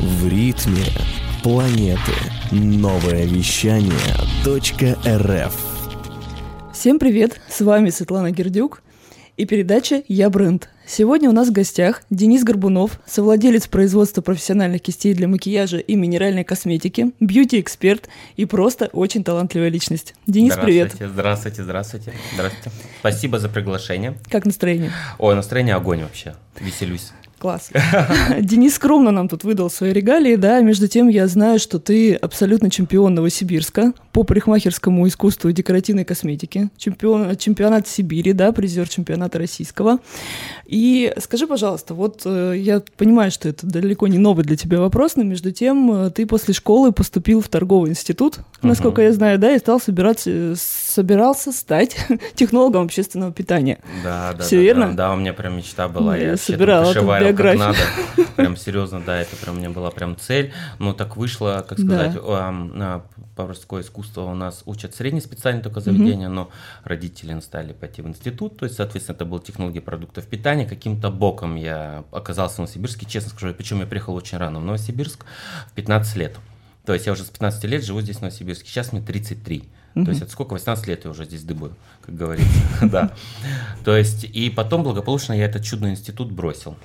В ритме планеты. Новое вещание .рф Всем привет, с вами Светлана Гердюк и передача «Я бренд». Сегодня у нас в гостях Денис Горбунов, совладелец производства профессиональных кистей для макияжа и минеральной косметики, бьюти-эксперт и просто очень талантливая личность. Денис, привет. Здравствуйте, здравствуйте, здравствуйте. Спасибо за приглашение. Как настроение? Ой, настроение огонь вообще. Веселюсь. Класс. Денис скромно нам тут выдал свои регалии, да, между тем я знаю, что ты абсолютно чемпион Новосибирска по парикмахерскому искусству и декоративной косметике, чемпион, чемпионат Сибири, да, призер чемпионата российского. И скажи, пожалуйста, вот э, я понимаю, что это далеко не новый для тебя вопрос, но между тем э, ты после школы поступил в торговый институт, насколько я знаю, да, и стал собираться, собирался стать технологом общественного питания. Да, да, Все да, верно? Да, да, у меня прям мечта была. Я там собирала тут пошиварил как биографию. надо. Прям серьезно, да, это прям у меня была прям цель. Но так вышло, как сказать, ам, а, поварское искусство у нас учат среднее специальное только заведение, но родители настали пойти в институт, то есть, соответственно, это был технология продуктов питания. Каким-то боком я оказался в Новосибирске, честно скажу, причем я приехал очень рано в Новосибирск, в 15 лет. То есть я уже с 15 лет живу здесь, в Новосибирске. Сейчас мне 33. То есть это сколько? 18 лет я уже здесь дыбаю, как говорится. Да. То есть и потом благополучно я этот чудный институт бросил.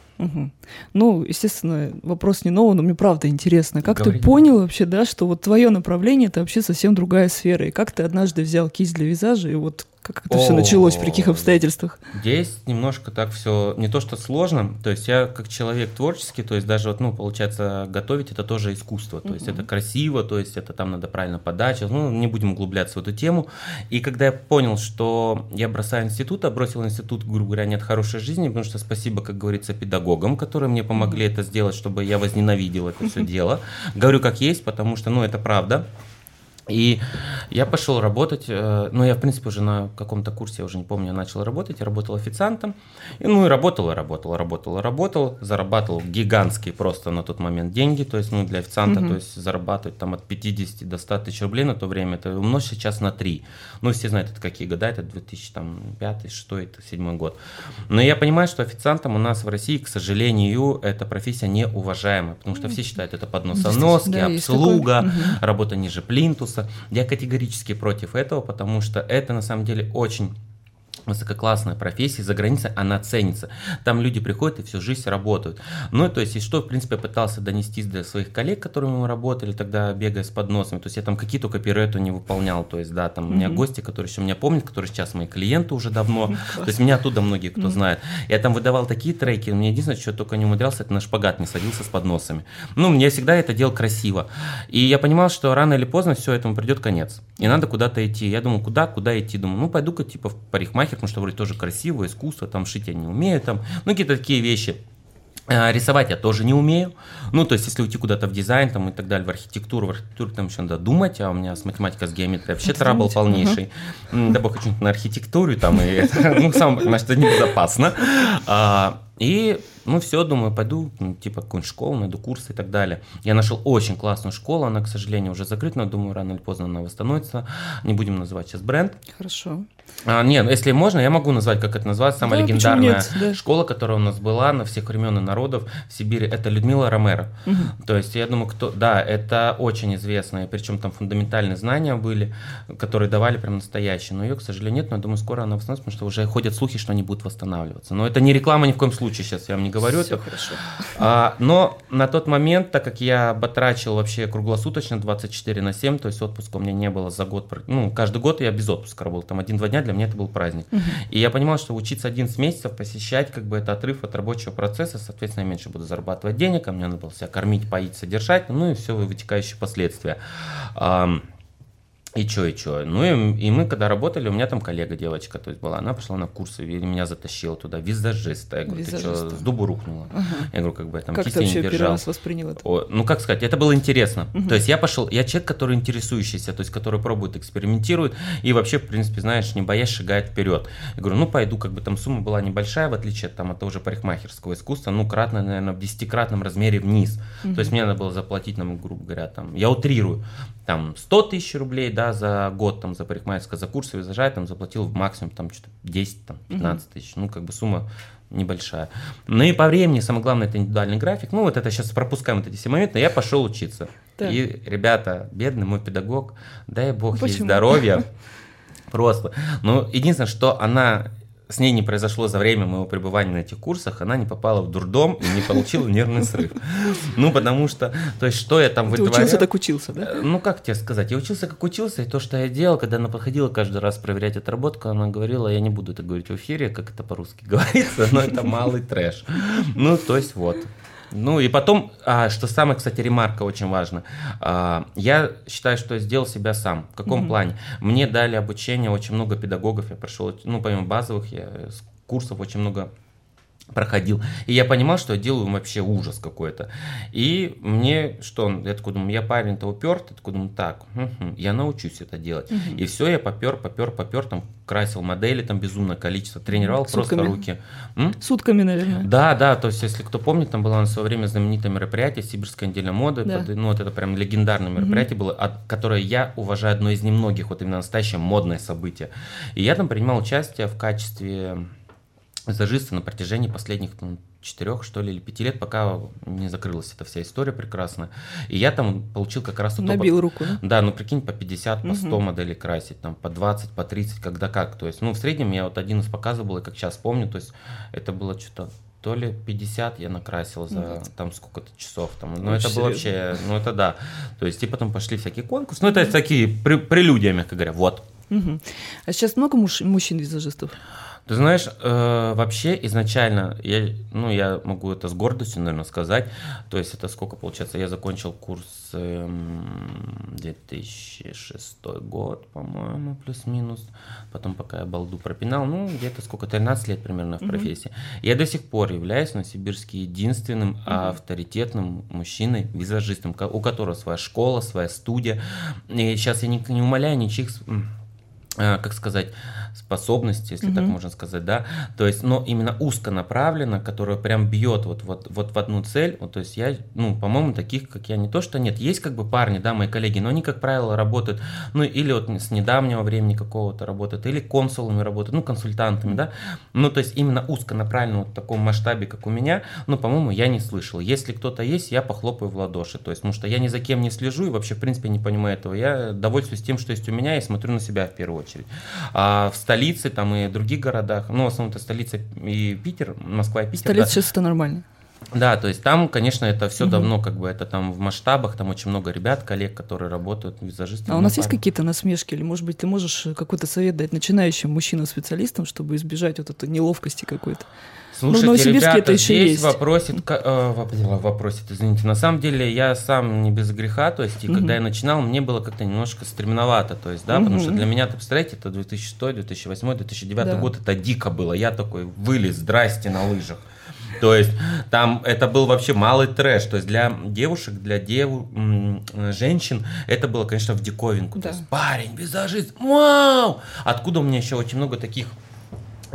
Ну, естественно, вопрос не новый, но мне правда интересно. Как Говори. ты понял вообще, да, что вот твое направление это вообще совсем другая сфера? И как ты однажды взял кисть для визажа, и вот как это все О, началось, при каких обстоятельствах? Здесь немножко так все не то что сложно, то есть я как человек творческий, то есть даже вот, ну, получается, готовить это тоже искусство, то есть это красиво, то есть это там надо правильно подача, ну, не будем углубляться в эту тему. И когда я понял, что я бросаю институт, а бросил институт, грубо говоря, не от хорошей жизни, потому что спасибо, как говорится, педагогам, которые мне помогли это сделать, чтобы я возненавидел это все дело. Говорю как есть, потому что, ну, это правда. И я пошел работать, э, ну, я, в принципе, уже на каком-то курсе, я уже не помню, я начал работать, я работал официантом, и, ну, и работал, и работал, работал, и работал, зарабатывал гигантские просто на тот момент деньги, то есть, ну, для официанта, Мгм. то есть, зарабатывать там от 50 до 100 тысяч рублей на то время, это умножь сейчас на 3. Ну, все знают, это какие года, это 2005, 2006, это 2007 год. Но я понимаю, что официантом у нас в России, к сожалению, эта профессия неуважаемая, потому что все считают это подносоноски, Да, обслуга. Мгм. работа ниже плинтуса. Я категорически против этого, потому что это на самом деле очень высококлассная профессия, за границей она ценится. Там люди приходят и всю жизнь работают. Ну, то есть, и что, в принципе, я пытался донести для своих коллег, которыми мы работали, тогда бегая с подносами. То есть, я там какие только пируэты не выполнял. То есть, да, там у меня гости, которые еще меня помнят, которые сейчас мои клиенты уже давно. То есть, меня оттуда многие кто знает. Я там выдавал такие треки, мне единственное, что я только не умудрялся, это на шпагат не садился с подносами. Ну, мне всегда это делал красиво. И я понимал, что рано или поздно все этому придет конец. И надо куда-то идти. Я думал, куда, куда идти? Думаю, ну, пойду-ка типа в парикмахер, потому что вроде тоже красиво, искусство, там шить я не умею, там, ну, какие-то такие вещи. А, Рисовать я тоже не умею. Ну, то есть, если уйти куда-то в дизайн там, и так далее, в архитектуру, в архитектуру там еще надо думать, а у меня с математикой, с геометрией вообще трабл полнейший. М, Да бог хочу на архитектуре там, и ну, сам понимаешь, это небезопасно. А, И, ну, все, думаю, пойду, ну, типа, какую-нибудь школу, найду курсы и так далее. Я нашел очень классную школу, она, к сожалению, уже закрыта, но думаю, рано или поздно она восстановится. Не будем называть сейчас бренд. Хорошо. А, нет, если можно, я могу назвать, как это называется, самая Да, легендарная нет, да. школа, которая у нас была на всех времен и народов в Сибири, это Людмила Ромеро. Мгм. То есть, я думаю, кто... Да, это очень известная, причем там фундаментальные знания были, которые давали прям настоящие. Но ее, к сожалению, нет, но я думаю, скоро она восстановится, потому что уже ходят слухи, что они будут восстанавливаться. Но это не реклама ни в коем случае, сейчас я вам не говорю. Всё это. хорошо. А, но на тот момент, так как я батрачил вообще круглосуточно 24 на 7, то есть отпуска у меня не было за год, ну, каждый год я без отпуска работал, там один-два дня для меня это был праздник. И я понимал, что учиться 11 месяцев, посещать, как бы это отрыв от рабочего процесса, соответственно, я меньше буду зарабатывать денег, а мне надо было себя кормить, поить, содержать, ну и все вытекающие последствия. И чё, и чё. Ну и, и мы когда работали, у меня там коллега девочка, то есть была, она пошла на курсы, и меня затащила туда, визажиста. Я говорю, ты что, Визажиста. с дубу рухнула? Ага. Я говорю, как бы я там Как ты кисти не вообще первый держал. раз воспринял это? О, ну, как сказать, это было интересно. Мгм. То есть я пошел, я человек, который интересующийся, то есть который пробует, экспериментирует и вообще, в принципе, знаешь, не боясь, шагает вперед. Я говорю, ну, пойду, как бы там сумма была небольшая, в отличие от, там, от того же парикмахерского искусства, ну, кратно, наверное, в десятикратном размере вниз. То есть мне надо было заплатить, нам, грубо говоря, там, я утрирую, там, 100 тысяч рублей, да, за год, там, за парикмахерское, за курсы визажа, я там заплатил в максимум, там, что-то 10, там, 15 тысяч. Ну, как бы сумма небольшая. Ну и по времени, самое главное, это индивидуальный график. Ну вот это сейчас пропускаем вот эти все моменты, я пошел учиться. Так. И, ребята, бедный мой педагог, дай бог ей Почему? здоровья. Просто. Ну, единственное, что она с ней не произошло за время моего пребывания на этих курсах, она не попала в дурдом и не получила нервный срыв. Ну, потому что, то есть, что я там Ты вытворял? учился, так учился, да? Э, Ну, как тебе сказать, я учился, как учился, и то, что я делал, когда она подходила каждый раз проверять отработку, она говорила, я не буду это говорить в эфире, как это по-русски говорится, но это малый трэш. Ну, то есть, вот. Ну и потом, а, что самое, кстати, ремарка очень важна. А, я считаю, что я сделал себя сам. В каком Мгм. плане? Мне дали обучение очень много педагогов. Я прошел, ну, помимо базовых, я курсов очень много проходил. И я понимал, что я делаю вообще ужас какой-то. И мне, что, я такой думаю, я парень-то уперт, я такой думаю, так, мгм, я научусь это делать. Мгм. И все, я попер, попер, попер, там красил модели, там безумное количество, тренировал просто Сутками. руки. М? Сутками, наверное. Да, да, то есть, если кто помнит, там было на свое время знаменитое мероприятие Сибирская неделя моды. Да. под- ну, вот это прям легендарное мероприятие было, от- которое я уважаю одно из немногих, вот именно настоящее модное событие. И я там принимал участие в качестве визажиста на протяжении последних там, четырех, что ли, или пяти лет, пока не закрылась эта вся история прекрасная. И я там получил как раз Набил руку, да? да, ну прикинь, по 50, по 100 Мгм. моделей красить, там по 20, по 30, когда как. То есть, ну, в среднем я вот один из показов был, и как сейчас помню, то есть это было что-то то ли 50 я накрасил за Мгм. там сколько-то часов. Там. Ну, это было вообще, ну, это да. То есть, и потом пошли всякие конкурсы. Ну, это такие пре- прелюдия, мягко говоря. Вот. Мгм. А сейчас много муж- мужчин-визажистов? Ты знаешь, э, вообще изначально, я, ну, я могу это с гордостью, наверное, сказать. То есть это сколько получается? Я закончил курс эм, 2006 год, по-моему, плюс-минус. Потом пока я балду пропинал, ну, где-то сколько, 13 лет примерно в профессии. Я до сих пор являюсь в Новосибирске единственным авторитетным мужчиной-визажистом, ко- у которого своя школа, своя студия. И сейчас я не, не умоляю ничьих э, как сказать, способности, если так Мгм. можно сказать, да, то есть, но именно узконаправленно, которая прям бьет вот, вот, вот в одну цель, вот, то есть я, ну, по-моему, таких, как я, не то, что нет, есть как бы парни, да, мои коллеги, но они, как правило, работают, ну, или вот с недавнего времени какого-то работают, или консулами работают, ну, консультантами, да, ну, то есть именно узконаправленно вот в таком масштабе, как у меня, ну, по-моему, я не слышал. Если кто-то есть, я похлопаю в ладоши, то есть, потому что я ни за кем не слежу и вообще, в принципе, не понимаю этого, я довольствуюсь тем, что есть у меня, и смотрю на себя в первую очередь. А в столице там и других городах, ну, в основном это столица и Питер, Москва и Питер. Столица да. сейчас это нормально. Да, то есть там, конечно, это все Мгм. давно, как бы, это там в масштабах, там очень много ребят, коллег, которые работают, визажистами. А у нас есть какие-то насмешки? Или, может быть, ты можешь какой-то совет дать начинающим мужчинам-специалистам, чтобы избежать вот этой неловкости какой-то? Слушайте, Ну, в ребята, это еще здесь есть. вопросит, э, воп- вопросит, извините. На самом деле я сам не без греха, то есть и Мгм. когда я начинал, мне было как-то немножко стремновато, то есть, да, потому что для меня, ты представляете, это 2006, 2008, 2009 Да. год, это дико было. Я такой вылез, здрасте, на лыжах. То есть там это был вообще малый трэш. То есть для девушек, для деву, женщин это было, конечно, в диковинку. Да. То есть парень, визажист, вау! Откуда у меня еще очень много таких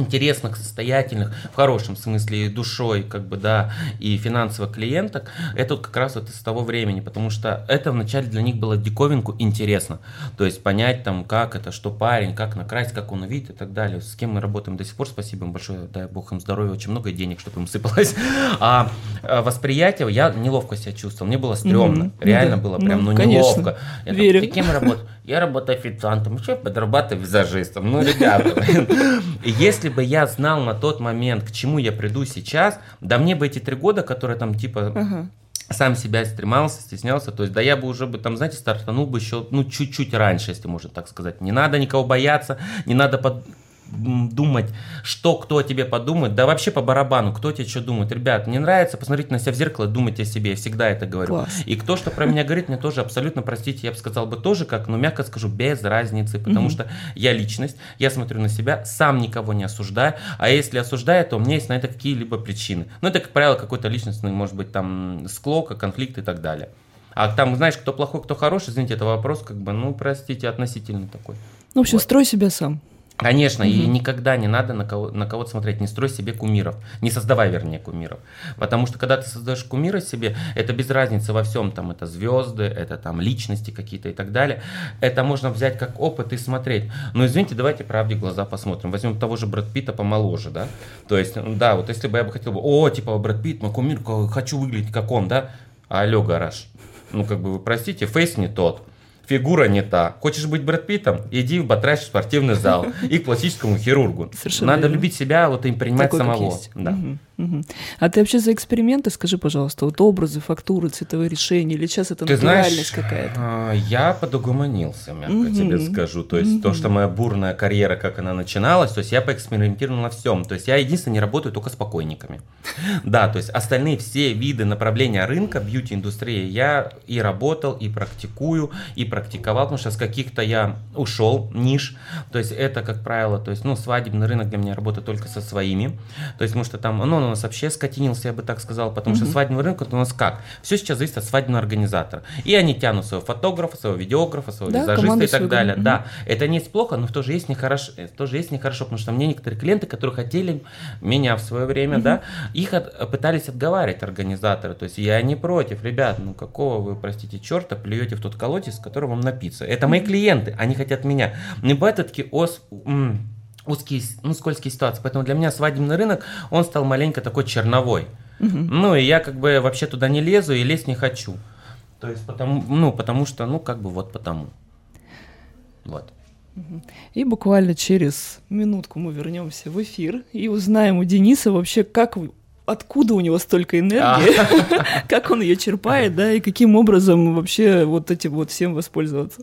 интересных, состоятельных, в хорошем смысле, душой, как бы, да, и финансово клиенток, это вот как раз вот из того времени, потому что это вначале для них было диковинку интересно, то есть понять там, как это, что парень, как накрасить, как он увидит и так далее, с кем мы работаем до сих пор, спасибо им большое, дай бог им здоровья, очень много денег, чтобы им сыпалось, а, а восприятие, я неловко себя чувствовал, мне было стрёмно. Ну реально да. было Ну, прям, ну, конечно. неловко. Я там, Верю. «Ты кем работаешь? Я работаю официантом, еще подрабатываю визажистом. Ну, ребята, если бы я знал на тот момент, к чему я приду сейчас, да мне бы эти три года, которые там типа Ага. сам себя стремался, стеснялся, то есть да я бы уже бы там, знаете, стартанул бы еще, ну, чуть-чуть раньше, если можно так сказать. Не надо никого бояться, не надо под- думать, что кто о тебе подумает, да вообще по барабану, кто тебе что думает. Ребят, не нравится, посмотрите на себя в зеркало, думайте о себе, я всегда это говорю. Класс. И кто что про меня говорит, мне тоже абсолютно, простите, я бы сказал бы тоже как, но мягко скажу, без разницы, потому Мгм. что я личность, я смотрю на себя, сам никого не осуждаю, а если осуждаю, то у меня есть на это какие-либо причины. Ну, это, как правило, какой-то личностный, может быть, там, склока, конфликт и так далее. А там, знаешь, кто плохой, кто хороший, извините, это вопрос, как бы, ну, простите, относительно такой. Ну, в общем, Вот. строй себя сам. Конечно, угу. и никогда не надо на, кого, на кого-то смотреть, не строй себе кумиров, не создавай, вернее, кумиров. Потому что когда ты создаешь кумира себе, это без разницы во всем, там это звезды, это там личности какие-то и так далее. Это можно взять как опыт и смотреть. Но извините, давайте правде глаза посмотрим. Возьмем того же Брэд Питта помоложе, да? То есть, да, вот если бы я бы хотел бы, о, типа Брэд Питт, мой кумир, хочу выглядеть как он, да? Алло, гараж. Ну, как бы вы простите, фейс не тот фигура не та. Хочешь быть Брэд Питтом? Иди в батраш спортивный зал и к пластическому хирургу. Совершенно Надо верно. любить себя вот и принимать Такой, самого. Да. Угу. Угу. А ты вообще за эксперименты, скажи, пожалуйста, вот образы, фактуры, цветовые решения, или сейчас это ты натуральность какая-то? А, я подугомонился, мягко угу. тебе скажу. То есть угу. то, что моя бурная карьера, как она начиналась, то есть я поэкспериментировал на всем. То есть я единственное не работаю только с покойниками. Да, то есть остальные все виды направления рынка, бьюти-индустрии, я и работал, и практикую, и практиковал, потому что с каких-то я ушел ниш. То есть это, как правило, то есть, ну, свадебный рынок для меня работает только со своими. То есть, потому что там, ну, нас вообще скотинился, я бы так сказал, потому mm-hmm. что свадебный рынок у нас как? Все сейчас зависит от свадебного организатора. И они тянут своего фотографа, своего видеографа, своего да, визажиста и так далее. Mm-hmm. Да, это не есть плохо, но в то же есть нехорошо, тоже есть нехорошо, потому что мне некоторые клиенты, которые хотели меня в свое время, mm-hmm. да, их от, пытались отговаривать организаторы. То есть я не против, ребят, ну какого вы, простите, черта, плюете в тот колодец, с которого вам напиться. Это мои клиенты, они хотят меня. Не бывает такие ос узкие, ну, скользкие ситуации. Поэтому для меня свадебный рынок, он стал маленько такой черновой. Угу. Ну, и я как бы вообще туда не лезу и лезть не хочу. То есть, потому, ну, потому что, ну, как бы вот потому. Вот. И буквально через минутку мы вернемся в эфир и узнаем у Дениса вообще, как откуда у него столько энергии, а. как он ее черпает, да, и каким образом вообще вот этим вот всем воспользоваться.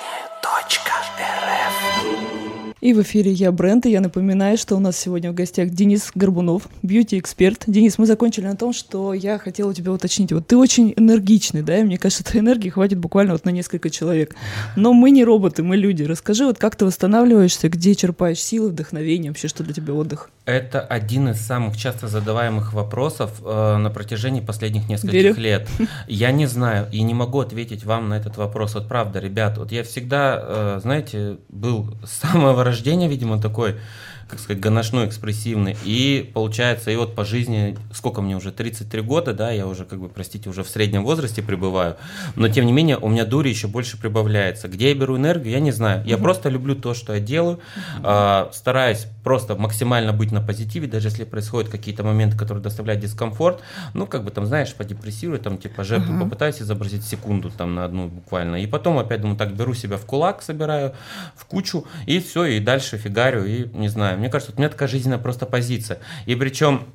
И в эфире я, Брент, и я напоминаю, что у нас сегодня в гостях Денис Горбунов, бьюти-эксперт. Денис, мы закончили на том, что я хотела у тебя уточнить. Вот ты очень энергичный, да, и мне кажется, этой энергии хватит буквально вот на несколько человек. Но мы не роботы, мы люди. Расскажи, вот как ты восстанавливаешься, где черпаешь силы, вдохновение, вообще что для тебя отдых? Это один из самых часто задаваемых вопросов э, на протяжении последних нескольких Верю. лет. Я не знаю и не могу ответить вам на этот вопрос. Вот правда, ребят, вот я всегда, э, знаете, был с самого рождения, видимо, такой как сказать, гоношной, экспрессивный. И получается, и вот по жизни, сколько мне уже, 33 года, да, я уже, как бы, простите, уже в среднем возрасте пребываю, но тем не менее у меня дури еще больше прибавляется. Где я беру энергию, я не знаю. Я просто люблю то, что я делаю, э, стараюсь просто максимально быть на позитиве, даже если происходят какие-то моменты, которые доставляют дискомфорт, ну, как бы там, знаешь, подепрессирую, там, типа, жертву uh-huh. попытаюсь изобразить секунду, там, на одну буквально, и потом опять, думаю, так, беру себя в кулак, собираю в кучу, и все, и дальше фигарю, и, не знаю, мне кажется, у меня такая жизненная просто позиция. И причем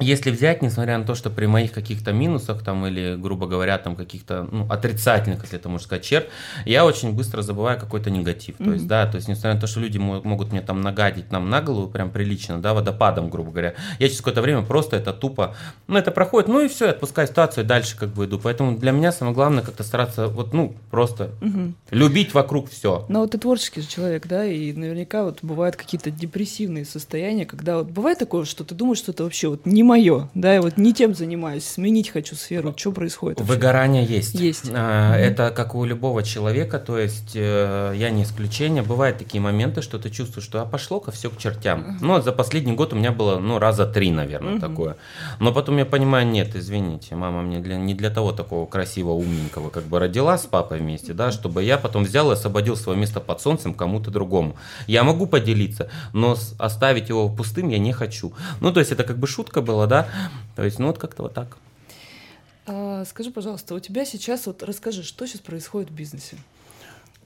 если взять, несмотря на то, что при моих каких-то минусах там или, грубо говоря, там каких-то ну, отрицательных, если это можно сказать, черт, я очень быстро забываю какой-то негатив. Mm-hmm. То есть, да, то есть, несмотря на то, что люди могут мне там нагадить нам на голову прям прилично, да, водопадом, грубо говоря, я через какое-то время просто это тупо, ну, это проходит, ну и все, отпускаю ситуацию и дальше как бы иду. Поэтому для меня самое главное как-то стараться вот, ну, просто mm-hmm. любить вокруг все. Но вот ты творческий же человек, да, и наверняка вот бывают какие-то депрессивные состояния, когда вот бывает такое, что ты думаешь, что это вообще вот не мое, да, я вот не тем занимаюсь, сменить хочу сферу, что происходит? Вообще? Выгорание есть. Есть. А, mm-hmm. Это как у любого человека, то есть э, я не исключение. Бывают такие моменты, что ты чувствуешь, что а пошло-ка все к чертям. Mm-hmm. Ну, за последний год у меня было, ну, раза три, наверное, mm-hmm. такое. Но потом я понимаю, нет, извините, мама мне для, не для того такого красивого, умненького, как бы родила с папой вместе, да, чтобы я потом взял и освободил свое место под солнцем кому-то другому. Я могу поделиться, но оставить его пустым я не хочу. Ну, то есть это как бы шутка была, было, да. То есть, ну вот как-то вот так. А, скажи, пожалуйста, у тебя сейчас, вот расскажи, что сейчас происходит в бизнесе?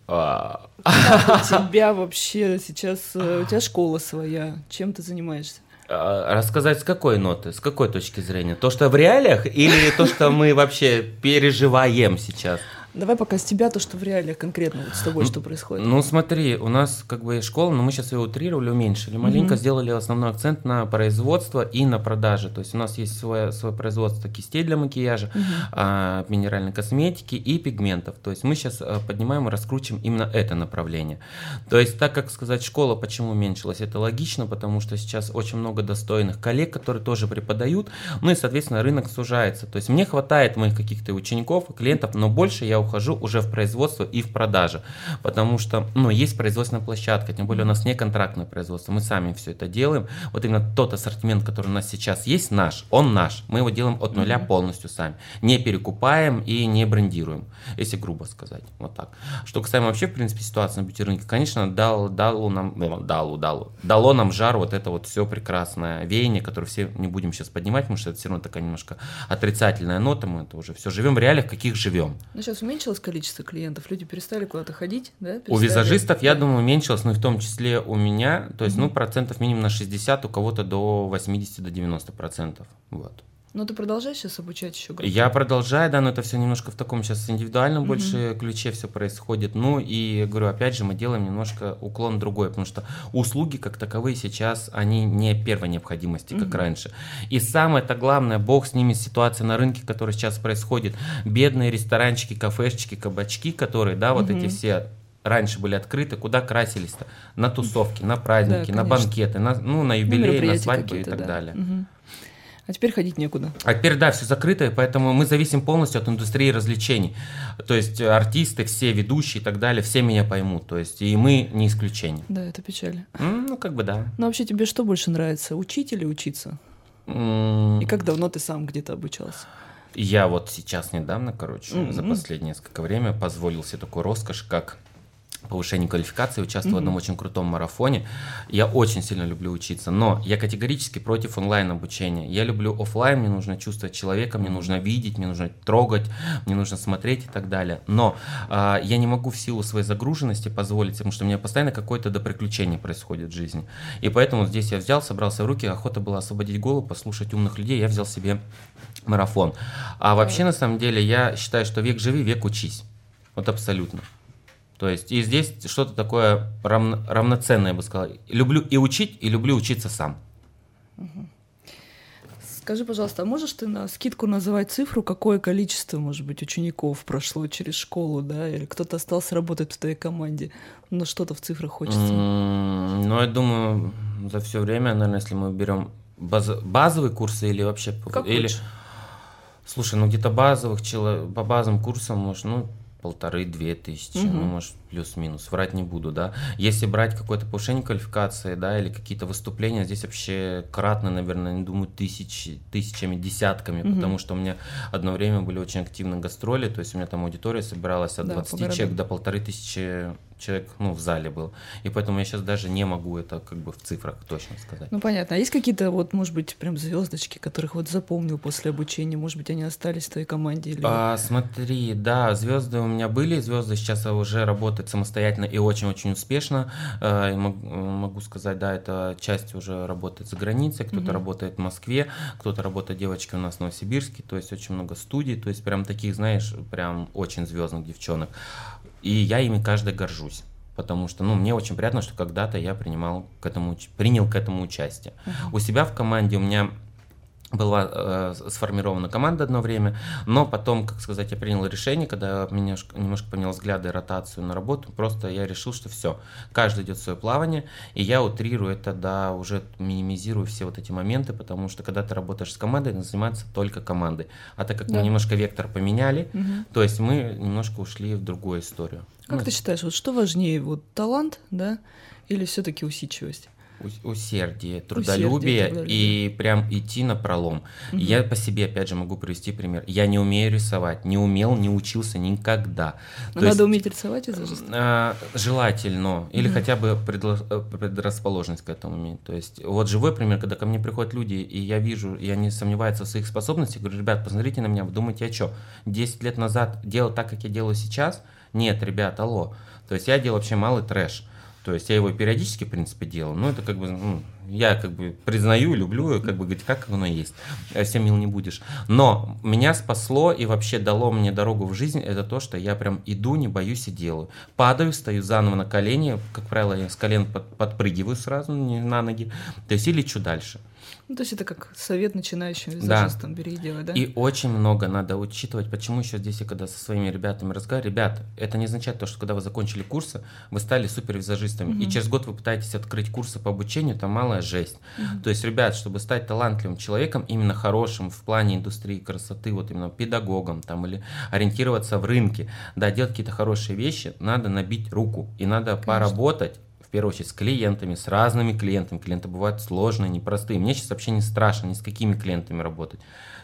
А... у тебя вообще сейчас, э, у тебя школа своя, чем ты занимаешься? А, рассказать с какой ноты, с какой точки зрения? То, что в реалиях или то, что мы вообще переживаем сейчас? Давай пока с тебя то, что в реале конкретно вот с тобой Ну, что происходит. Ну, смотри, у нас как бы школа, но мы сейчас ее утрировали, уменьшили. Маленько Мгм. сделали основной акцент на производство и на продажи. То есть у нас есть свое, свое производство кистей для макияжа, Мгм. а, минеральной косметики и пигментов. То есть мы сейчас а, поднимаем и раскручиваем именно это направление. То есть, так как сказать, школа почему уменьшилась, это логично, потому что сейчас очень много достойных коллег, которые тоже преподают, ну и, соответственно, рынок сужается. То есть мне хватает моих каких-то учеников, клиентов, но больше я ухожу уже в производство и в продажи, потому что, ну, есть производственная площадка, тем более у нас не контрактное производство, мы сами все это делаем. Вот именно тот ассортимент, который у нас сейчас есть, наш, он наш. Мы его делаем от нуля полностью сами. Не перекупаем и не брендируем, если грубо сказать. Вот так. Что касаемо вообще, в принципе, ситуации на бьюти-рынке, конечно, дал, дало нам, ну, дало, дало, дало нам жар вот это вот все прекрасное веяние, которое все не будем сейчас поднимать, потому что это все равно такая немножко отрицательная нота, мы это уже все живем в реалиях, каких живем. Ну, сейчас уменьилось количество клиентов, люди перестали куда-то ходить, да? У перестали- визажистов, я думаю, уменьшилось, но и в том числе у меня, то есть, ну, процентов минимум на 60, у кого-то до 80, до 90 процентов. Вот. Но ты продолжаешь сейчас обучать еще группу? Я продолжаю, да, но это все немножко в таком сейчас индивидуальном больше ключе все происходит. Ну и говорю, опять же, мы делаем немножко уклон другой, потому что услуги как таковые сейчас, они не первой необходимости, как раньше. И самое-то главное, бог с ними ситуация на рынке, которая сейчас происходит. Бедные ресторанчики, кафешечки, кабачки, которые, да, вот эти все раньше были открыты, куда красились-то? На тусовки, на праздники, на конечно. банкеты, на, ну, на Ну, юбилеи, на мероприятия свадьбы и так да. далее. Мгм. А теперь ходить некуда. А теперь, да, все закрыто, и поэтому мы зависим полностью от индустрии развлечений. То есть артисты, все ведущие и так далее, все меня поймут. То есть и мы не исключение. Да, это печально. М, Ну, как бы да. Ну, вообще, тебе что больше нравится, учить или учиться? И как давно ты сам где-то обучался? Я вот сейчас недавно, короче, за Мгм. последнее несколько время позволил себе такую роскошь, как повышение квалификации, участвовал в одном очень крутом марафоне. Я очень сильно люблю учиться, но я категорически против онлайн обучения. Я люблю оффлайн, мне нужно чувствовать человека, мне нужно видеть, мне нужно трогать, мне нужно смотреть и так далее. Но а, я не могу в силу своей загруженности позволить, потому что у меня постоянно какое-то до приключения происходит в жизни. И поэтому здесь я взял, собрался в руки, охота была освободить голову, послушать умных людей, я взял себе марафон. А вообще, на самом деле, я считаю, что век живи, век учись. Вот абсолютно. То есть, и здесь что-то такое равно- равноценное, я бы сказал. Люблю и учить, и люблю учиться сам. Скажи, пожалуйста, а можешь ты на скидку называть цифру, какое количество, может быть, учеников прошло через школу, да, или кто-то остался работать в твоей команде? Ну, что-то в цифрах хочется. Ну, я думаю, за все время, наверное, если мы берем баз- базовые курсы или вообще... Как или... лучше? Слушай, ну где-то базовых, чело- по базовым курсам, может, ну, полторы-две тысячи, ну, Мгм. может, плюс-минус, врать не буду, да. Если брать какое-то повышение квалификации, да, или какие-то выступления, здесь вообще кратно, наверное, не думаю, тысячи, тысячами, десятками, Мгм. потому что у меня одно время были очень активные гастроли, то есть у меня там аудитория собиралась от Да, по 20 городам. человек до полторы тысячи человек, ну, в зале был. И поэтому я сейчас даже не могу это как бы в цифрах точно сказать. Ну, понятно. А есть какие-то, вот, может быть, прям звездочки, которых вот запомнил после обучения? Может быть, они остались в твоей команде? Или... А, смотри, да, звезды у меня были, звезды сейчас уже работают самостоятельно и очень-очень успешно. Мог- могу сказать, да, эта часть уже работает за границей, кто-то Мгм. работает в Москве, кто-то работает девочки у нас в Новосибирске, то есть очень много студий, то есть прям таких, знаешь, прям очень звездных девчонок. И я ими каждой горжусь. Потому что, ну, мне очень приятно, что когда-то я принимал к этому, принял к этому участие. У себя в команде у меня была э, сформирована команда одно время, но потом, как сказать, я принял решение, когда меня немножко поменял взгляды и ротацию на работу, просто я решил, что все, каждый идет в свое плавание, и я утрирую это, да, уже минимизирую все вот эти моменты, потому что когда ты работаешь с командой, надо заниматься только командой. А так как Да. мы немножко вектор поменяли, Мгм. то есть мы немножко ушли в другую историю. Как Ну, ты считаешь, вот что важнее, вот талант, да, или все-таки усидчивость? Ус- Усердие, трудолюбие трудолюбие. и прям идти на пролом. Я по себе, опять же, могу привести пример. Я не умею рисовать, не умел, не учился никогда. Но То надо есть, уметь рисовать визажист? а, желательно, или Мгм. хотя бы э, предрасположенность к этому иметь. То есть, вот живой пример, когда ко мне приходят люди, и я вижу, и они сомневаются в своих способностях, говорю, ребят, посмотрите на меня, вы думаете, я что, 10 лет назад делал так, как я делаю сейчас? Нет, ребят, алло. То есть, я делал вообще малый трэш. То есть я его периодически, в принципе, делал, но это как бы, ну, я как бы признаю, люблю, как бы говорить, как оно есть. Э, всем мил не будешь. Но меня спасло и вообще дало мне дорогу в жизнь, это то, что я прям иду, не боюсь и делаю. Падаю, стою заново на колени, как правило, я с колен под, подпрыгиваю сразу на ноги, то есть и лечу дальше. Ну, то есть это как совет начинающим визажистам, да. бери и делай, да? И очень много надо учитывать, почему еще здесь я когда со своими ребятами разговариваю, ребята, это не означает то, что когда вы закончили курсы, вы стали супервизажистами, угу. и через год вы пытаетесь открыть курсы по обучению, это малая жесть. Угу. То есть, ребят, чтобы стать талантливым человеком, именно хорошим в плане индустрии красоты, вот именно педагогом там или ориентироваться в рынке, да, делать какие-то хорошие вещи, надо набить руку, и надо Конечно. поработать в первую очередь с клиентами, с разными клиентами. Клиенты бывают сложные, непростые. Мне сейчас вообще не страшно ни с какими клиентами работать.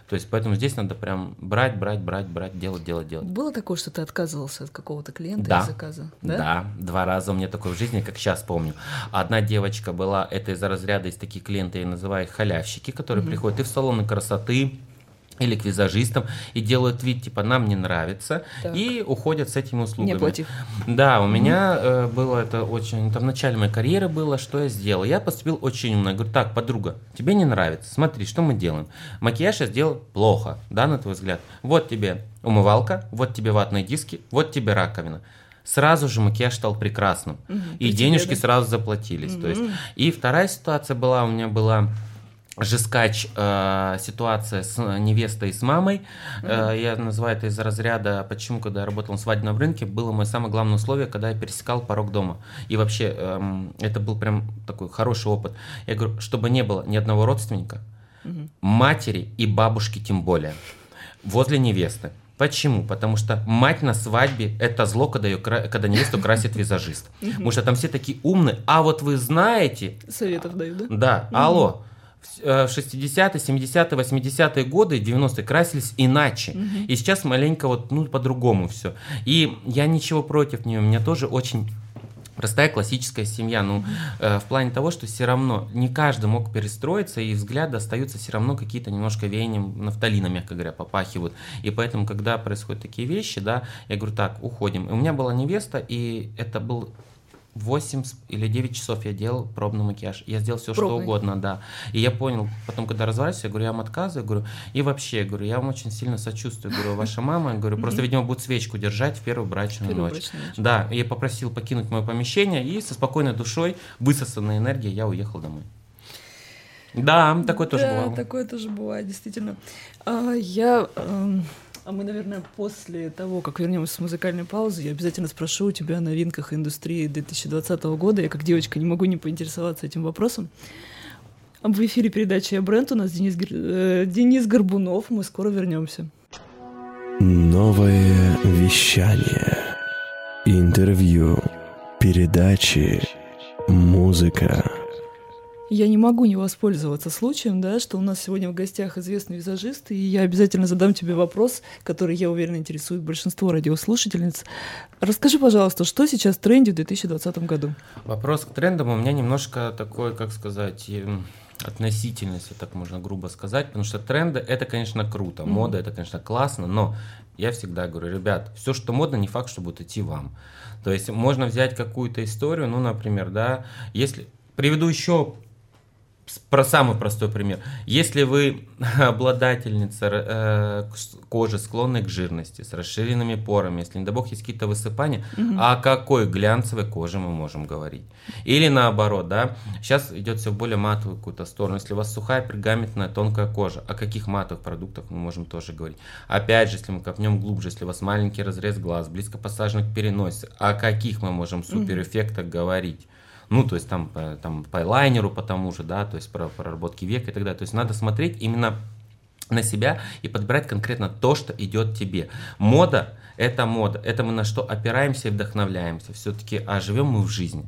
То есть поэтому здесь надо прям брать, брать, брать, брать, делать, делать, делать. Было такое, что ты отказывался от какого-то клиента да. из заказа? Да? да, два раза у меня такое в жизни, как сейчас помню. Одна девочка была, это из-за разряда из таких клиентов, я называю их халявщики, которые mm-hmm. приходят и в салоны красоты, или к визажистам и делают вид, типа, нам не нравится, так. и уходят с этими услугами. Не оплатив. Да, у меня э, было это очень... Это в начале моей карьеры было, что я сделал. Я поступил очень умно. Я говорю, так, подруга, тебе не нравится, смотри, что мы делаем. Макияж я сделал плохо, да, на твой взгляд. Вот тебе умывалка, вот тебе ватные диски, вот тебе раковина сразу же макияж стал прекрасным. Угу, и денежки тебе, да? сразу заплатились. Угу. То есть. И вторая ситуация была, у меня была жескач э, ситуация с невестой и с мамой. Mm-hmm. Э, я называю это из разряда, почему, когда я работал на свадебном рынке, было мое самое главное условие, когда я пересекал порог дома. И вообще, э, это был прям такой хороший опыт. Я говорю, чтобы не было ни одного родственника, mm-hmm. матери и бабушки тем более, возле невесты. Почему? Потому что мать на свадьбе – это зло, когда, ее, когда невесту красит визажист. Потому что там все такие умные. А вот вы знаете… Советов дают, да? Да. Алло, в 60-е, 70-е, 80-е годы, 90-е красились иначе. Угу. И сейчас маленько вот, ну, по-другому все. И я ничего против нее, у меня тоже очень простая классическая семья. Ну, э, в плане того, что все равно не каждый мог перестроиться, и взгляды остаются все равно какие-то немножко веянием нафталина, мягко говоря, попахивают. И поэтому, когда происходят такие вещи, да, я говорю, так, уходим. И у меня была невеста, и это был 8 или 9 часов я делал пробный макияж. Я сделал все, Пробный. что угодно, да. И я понял, потом, когда разворачиваюсь, я говорю, я вам отказываю, говорю, и вообще, я говорю, я вам очень сильно сочувствую, говорю, ваша мама, я говорю, просто, видимо, будет свечку держать в первую брачную ночь. Да, и я попросил покинуть мое помещение, и со спокойной душой, высосанной энергией, я уехал домой. Да, такое тоже да, бывало. такое тоже бывает, действительно. А, я... А а мы, наверное, после того, как вернемся с музыкальной паузы, я обязательно спрошу у тебя о новинках индустрии 2020 года. Я как девочка не могу не поинтересоваться этим вопросом. В эфире передачи «Бренд» у нас Денис, э, Денис Горбунов. Мы скоро вернемся. Новое вещание. Интервью. Передачи. Музыка. Я не могу не воспользоваться случаем, да, что у нас сегодня в гостях известный визажист, и я обязательно задам тебе вопрос, который, я уверена, интересует большинство радиослушательниц. Расскажи, пожалуйста, что сейчас в тренде в 2020 году? Вопрос к трендам у меня немножко такой, как сказать, относительность, так можно грубо сказать, потому что тренды это, конечно, круто, мода это, конечно, классно, но я всегда говорю, ребят, все, что модно, не факт, что будет идти вам. То есть можно взять какую-то историю, ну, например, да, если приведу еще про самый простой пример. Если вы обладательница э, кожи, склонной к жирности, с расширенными порами, если, не дай бог, есть какие-то высыпания, угу. о какой глянцевой коже мы можем говорить? Или наоборот, да, сейчас идет все в более матовую какую-то сторону. Если у вас сухая, пергаментная, тонкая кожа, о каких матовых продуктах мы можем тоже говорить? Опять же, если мы копнем глубже, если у вас маленький разрез глаз, близко посаженный к переносе, о каких мы можем суперэффектах говорить? Ну, то есть там, там по лайнеру, по тому же, да, то есть про проработки века и так далее. То есть надо смотреть именно на себя и подбирать конкретно то, что идет тебе. Мода – это мода, это мы на что опираемся и вдохновляемся. Все-таки, а живем мы в жизни.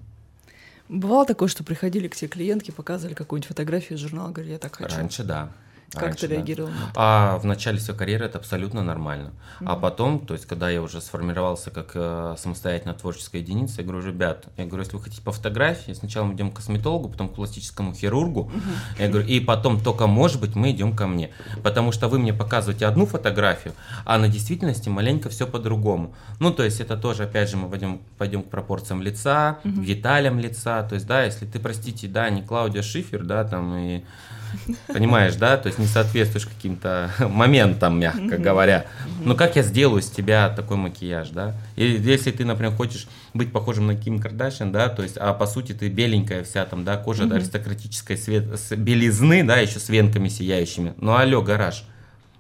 Бывало такое, что приходили к тебе клиентки, показывали какую-нибудь фотографию из журнала, говорили, я так хочу. Раньше, да. Как раньше, ты да. реагировал на это? А в начале своей карьеры это абсолютно нормально. А Мгм. потом, то есть, когда я уже сформировался как э, самостоятельная творческая единица, я говорю, ребят, я говорю, если вы хотите по фотографии, сначала мы идем к косметологу, потом к пластическому хирургу, я говорю, и потом только, может быть, мы идем ко мне. Потому что вы мне показываете одну фотографию, а на действительности маленько все по-другому. Ну, то есть, это тоже, опять же, мы пойдем, пойдем к пропорциям лица, Мгм. к деталям лица. То есть, да, если ты, простите, да, не Клаудия Шифер, да, там и Понимаешь, да? То есть не соответствуешь каким-то моментам, мягко говоря. Ну как я сделаю с тебя такой макияж, да? И если ты, например, хочешь быть похожим на Ким Кардашьян, да, то есть, а по сути ты беленькая вся там, да, кожа Мгм. аристократической свет, с белизны, да, еще с венками сияющими. Ну алло, гараж.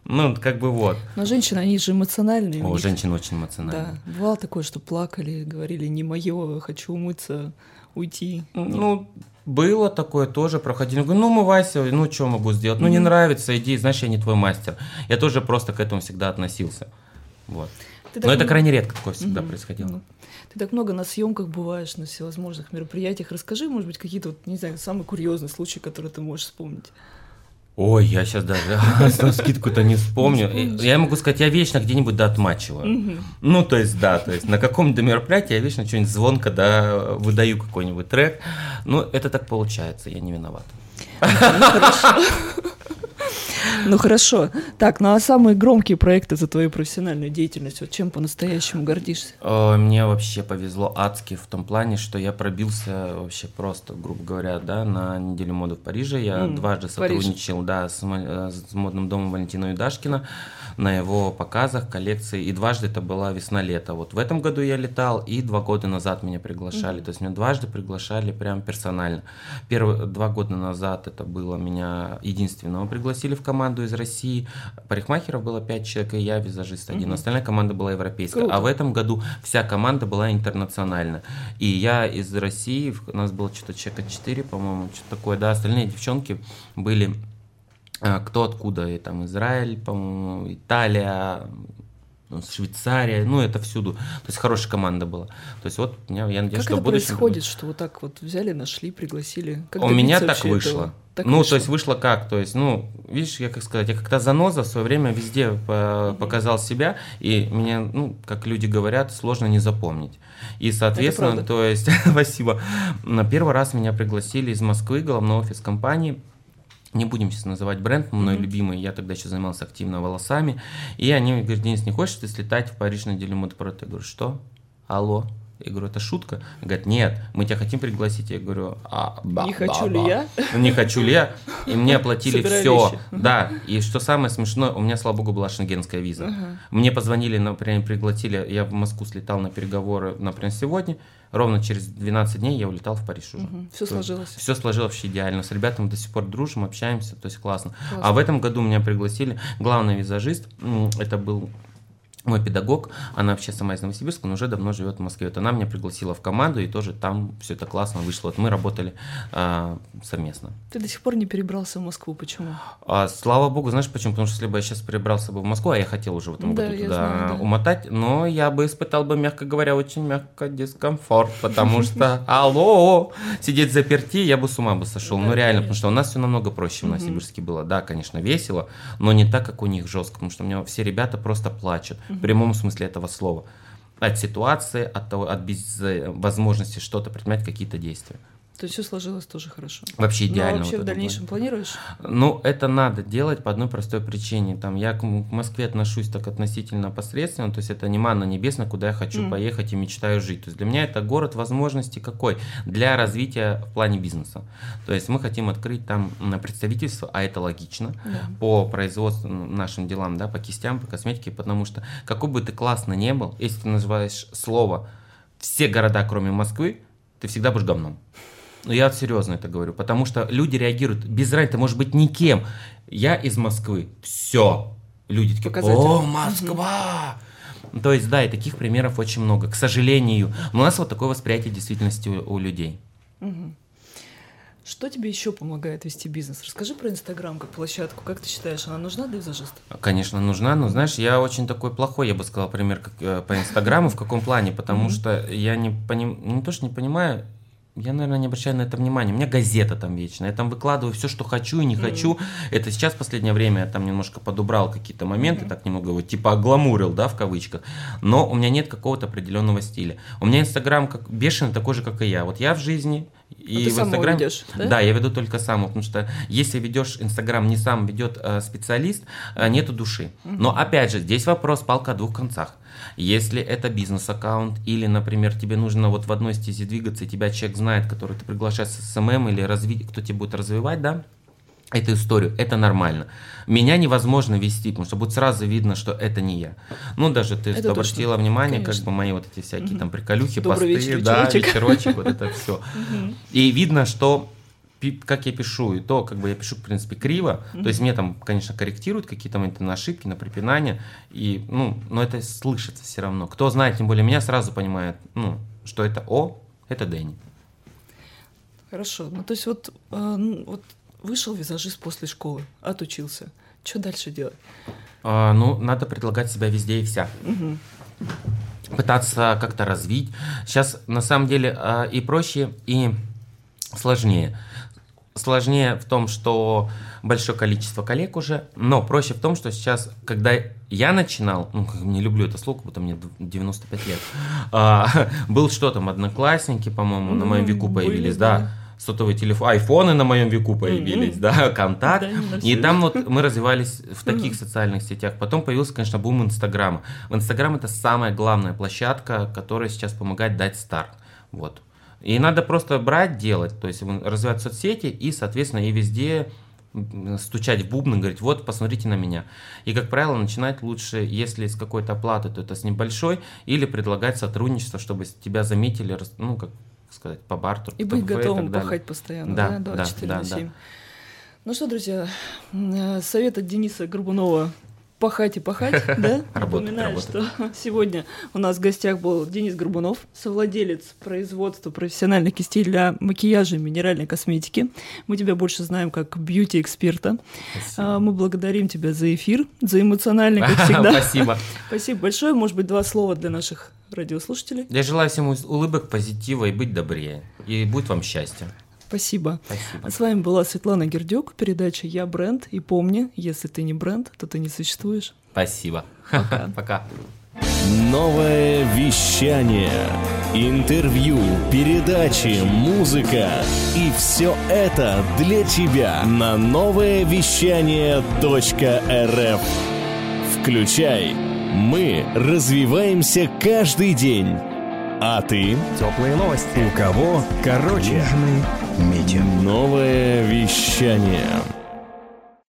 Ну, как бы вот. Но женщины, они же эмоциональные. О, женщины очень Да, эмоциональны. бывало такое, что плакали, говорили, не мое, хочу умыться, уйти. Ну, было такое тоже, проходили. Говорю, ну, умывайся, ну, что могу сделать? Ну, не нравится, иди, знаешь, я не твой мастер. Я тоже просто к этому всегда относился. Вот. Ты Но так это крайне редко такое всегда происходило. Ну, Ты так много на съемках бываешь, на всевозможных мероприятиях. Расскажи, может быть, какие-то, вот, не знаю, самые курьезные случаи, которые ты можешь вспомнить. Ой, я сейчас даже на скидку-то не вспомню. Я могу сказать, я вечно где-нибудь да отмачиваю. Ну, то есть, да, то есть на каком-то мероприятии я вечно что-нибудь звонко, да, выдаю какой-нибудь трек. Ну, это так получается, я не виноват. Ну хорошо. Так, ну а самые громкие проекты за твою профессиональную деятельность, вот чем по-настоящему гордишься? Ой, Мне вообще повезло адски в том плане, что я пробился вообще просто, грубо говоря, да, на неделю моды в Париже. Я дважды сотрудничал, да, с, э, с модным домом Валентина Юдашкина на его показах, коллекции. И дважды это была весна-лето. Вот в этом году я летал, и два года назад меня приглашали. То есть меня дважды приглашали прям персонально. Первые два года назад это было меня единственного пригласили в команду из России. Парикмахеров было пять человек, и я визажист один. Мгм. Остальная команда была европейская. Круто. А в этом году вся команда была интернациональная. И я из России, у нас было что-то человека 4, по-моему, что-то такое, да, остальные девчонки были кто откуда, и там Израиль, по-моему, Италия, ну, Швейцария, ну это всюду. То есть хорошая команда была. То есть вот я надеюсь, как что это в будущем... происходит, что вот так вот взяли, нашли, пригласили? Как У меня так вышло. этого? Так ну, вышло. то есть вышло как? То есть, ну, видишь, я как сказать, я как-то заноза в свое время везде по- показал себя, и меня, ну, как люди говорят, сложно не запомнить. И, соответственно, то есть, спасибо. На первый раз меня пригласили из Москвы, головной офис компании. Не будем сейчас называть бренд, мой Мгм. любимый, я тогда еще занимался активно волосами. И они говорят, Денис, не хочешь ты слетать в Париж на неделю модпрод? Я говорю, что? Алло? Я говорю, это шутка? Говорят, нет, мы тебя хотим пригласить. Я говорю, а, ба, Не ба, хочу ли ба». я? Ну, не хочу ли я? И мне оплатили все. Да. И что самое смешное, у меня, слава богу, была шенгенская виза. Мне позвонили, например, пригласили, я в Москву слетал на переговоры, например, сегодня. Ровно через 12 дней я улетал в Париж уже. Все сложилось. Все сложилось вообще идеально. С ребятами до сих пор дружим, общаемся, то есть классно. Классно. А в этом году меня пригласили главный визажист, это был мой педагог, она вообще сама из Новосибирска, но уже давно живет в Москве. Вот она меня пригласила в команду, и тоже там все это классно вышло. Вот мы работали а, совместно. Ты до сих пор не перебрался в Москву, почему? А, слава богу, знаешь почему? Потому что если бы я сейчас перебрался бы в Москву, а я хотел уже в этом Да, году туда знаю, да. умотать, но я бы испытал бы, мягко говоря, очень мягко дискомфорт, потому что, алло, сидеть заперти, я бы с ума бы сошел. Ну реально, потому что у нас все намного проще в. Новосибирске было. Да, конечно, весело, но не так, как у них жестко, потому что у меня все ребята просто плачут, в прямом смысле этого слова. От ситуации, от, того, от без э, возможности что-то предпринять, какие-то действия. То есть все сложилось тоже хорошо. Вообще идеально. вообще вот в дальнейшем планируешь? ну, это надо делать по одной простой причине. Там, я к Москве отношусь так относительно посредственно, то есть это не манна небесная, куда я хочу Мгм. поехать и мечтаю жить. То есть для меня это город возможностей какой? Для развития в плане бизнеса. То есть мы хотим открыть там представительство, а это логично, Да. по производству нашим делам, да, по кистям, по косметике, потому что какой бы ты классно не был, если ты называешь слово все города, кроме Москвы, ты всегда будешь говном. Ну, я серьезно это говорю, потому что люди реагируют без разницы, ты можешь быть никем. Я из Москвы, все. Люди такие, Показатель. о, Москва! То есть, да, и таких примеров очень много, к сожалению. Но у нас вот такое восприятие действительности у, у людей. Мгм. Что тебе еще помогает вести бизнес? Расскажи про Инстаграм как площадку. Как ты считаешь, она нужна для визажиста? Конечно, нужна, но знаешь, я очень такой плохой, я бы сказал, пример как, э, по Инстаграму, в каком плане, потому что я не поним... не то, что не понимаю, я, наверное, не обращаю на это внимания. У меня газета там вечная. Я там выкладываю все, что хочу и не хочу. Mm-hmm. Это сейчас в последнее время я там немножко подубрал какие-то моменты, mm-hmm. так немного его типа огламурил, да, в кавычках. Но у меня нет какого-то определенного стиля. У меня Инстаграм как бешеный такой же, как и я. Вот я в жизни и а в Инстаграме. ведешь, да? да, я веду только сам, потому что если ведешь Инстаграм не сам ведет э, специалист, э, нету души. Угу. Но опять же, здесь вопрос палка о двух концах. Если это бизнес-аккаунт или, например, тебе нужно вот в одной стезе двигаться, и тебя человек знает, который ты приглашаешь с SMM или разви... кто тебе будет развивать, да, эту историю, это нормально. Меня невозможно вести, потому что будет сразу видно, что это не я. Ну, даже ты это обратила точно. внимание, Конечно. как бы мои вот эти всякие угу. там приколюхи, Добрый посты, вечер, да, вечерочек, вот это все. И видно, что как я пишу, и то, как бы я пишу, в принципе, криво. Mm-hmm. То есть мне там, конечно, корректируют какие-то моменты на ошибки, на препинания, и, ну, но это слышится все равно. Кто знает, тем более меня, сразу понимает, ну, что это О, это Дэнни. Хорошо. Ну, то есть вот, э, вот вышел визажист после школы, отучился. Что дальше делать? А, ну, надо предлагать себя везде и вся. Угу пытаться как-то развить. Сейчас на самом деле а, и проще, и сложнее. Сложнее в том, что большое количество коллег уже, но проще в том, что сейчас, когда я начинал, ну, не люблю это слово, будто мне 95 лет, а, был что там, одноклассники, по-моему, на моем веку появились, да, сотовые телефоны, айфоны на моем веку появились, да, контакт. и там вот мы развивались в таких социальных сетях. Потом появился, конечно, бум Инстаграма. Инстаграм это самая главная площадка, которая сейчас помогает дать старт. Вот. И надо просто брать, делать, то есть развивать соцсети и, соответственно, и везде стучать в бубны, говорить, вот, посмотрите на меня. И, как правило, начинать лучше, если с какой-то оплаты, то это с небольшой, или предлагать сотрудничество, чтобы тебя заметили, ну, как сказать, по бартеру. И быть готовым и пахать постоянно, да, да 24 да, на 7. Да, да. Ну что, друзья, э, совет от Дениса Горбунова пахать и пахать, да? Напоминаю, что сегодня у нас в гостях был Денис Горбунов, совладелец производства профессиональных кистей для макияжа и минеральной косметики. Мы тебя больше знаем как бьюти-эксперта. А, мы благодарим тебя за эфир, за эмоциональный, как всегда. Спасибо. Спасибо большое. Может быть, два слова для наших радиослушателей. Я желаю всем улыбок, позитива и быть добрее. И будет вам счастье. Спасибо. Спасибо. С вами была Светлана Гердюк, передача «Я бренд». И помни, если ты не бренд, то ты не существуешь. Спасибо. Пока. Пока. Новое вещание. Интервью, передачи, музыка. И все это для тебя на новое вещание .рф. Включай. Мы развиваемся каждый день. А ты? Теплые новости. У кого? Короче. Медиа. Новое вещание.